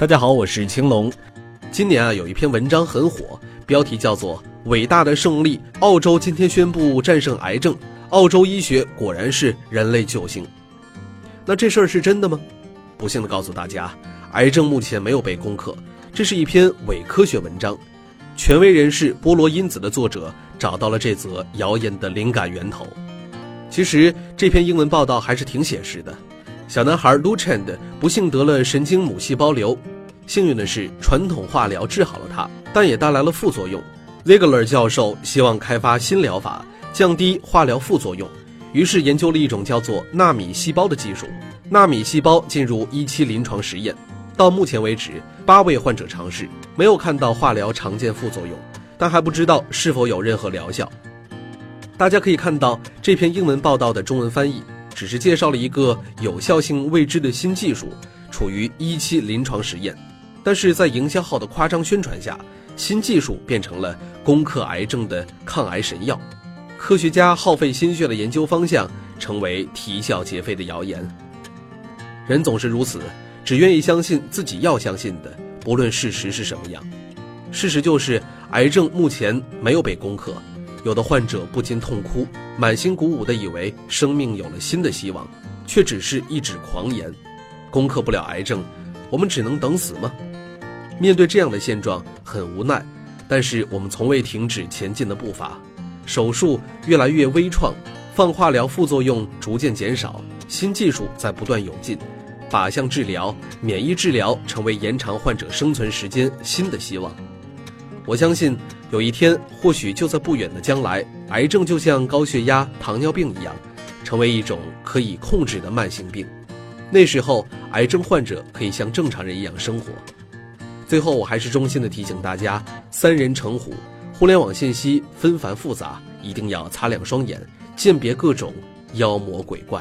大家好，我是青龙。今年啊，有一篇文章很火，标题叫做《伟大的胜利》，澳洲今天宣布战胜癌症，澳洲医学果然是人类救星。那这事儿是真的吗？不幸的告诉大家，癌症目前没有被攻克，这是一篇伪科学文章。权威人士波罗因子的作者找到了这则谣言的灵感源头。其实这篇英文报道还是挺写实的。小男孩 Luchand 不幸得了神经母细胞瘤，幸运的是传统化疗治好了他，但也带来了副作用。Ziegler 教授希望开发新疗法，降低化疗副作用，于是研究了一种叫做纳米细胞的技术。纳米细胞进入一期临床实验，到目前为止，八位患者尝试，没有看到化疗常见副作用，但还不知道是否有任何疗效。大家可以看到这篇英文报道的中文翻译。只是介绍了一个有效性未知的新技术，处于一期临床实验，但是在营销号的夸张宣传下，新技术变成了攻克癌症的抗癌神药。科学家耗费心血的研究方向成为啼笑皆非的谣言。人总是如此，只愿意相信自己要相信的，不论事实是什么样。事实就是，癌症目前没有被攻克。有的患者不禁痛哭，满心鼓舞地以为生命有了新的希望，却只是一纸狂言。攻克不了癌症，我们只能等死吗？面对这样的现状，很无奈。但是我们从未停止前进的步伐。手术越来越微创，放化疗副作用逐渐减少，新技术在不断涌进，靶向治疗、免疫治疗成为延长患者生存时间新的希望。我相信。有一天，或许就在不远的将来，癌症就像高血压、糖尿病一样，成为一种可以控制的慢性病。那时候，癌症患者可以像正常人一样生活。最后，我还是衷心的提醒大家：三人成虎，互联网信息纷繁复杂，一定要擦亮双眼，鉴别各种妖魔鬼怪。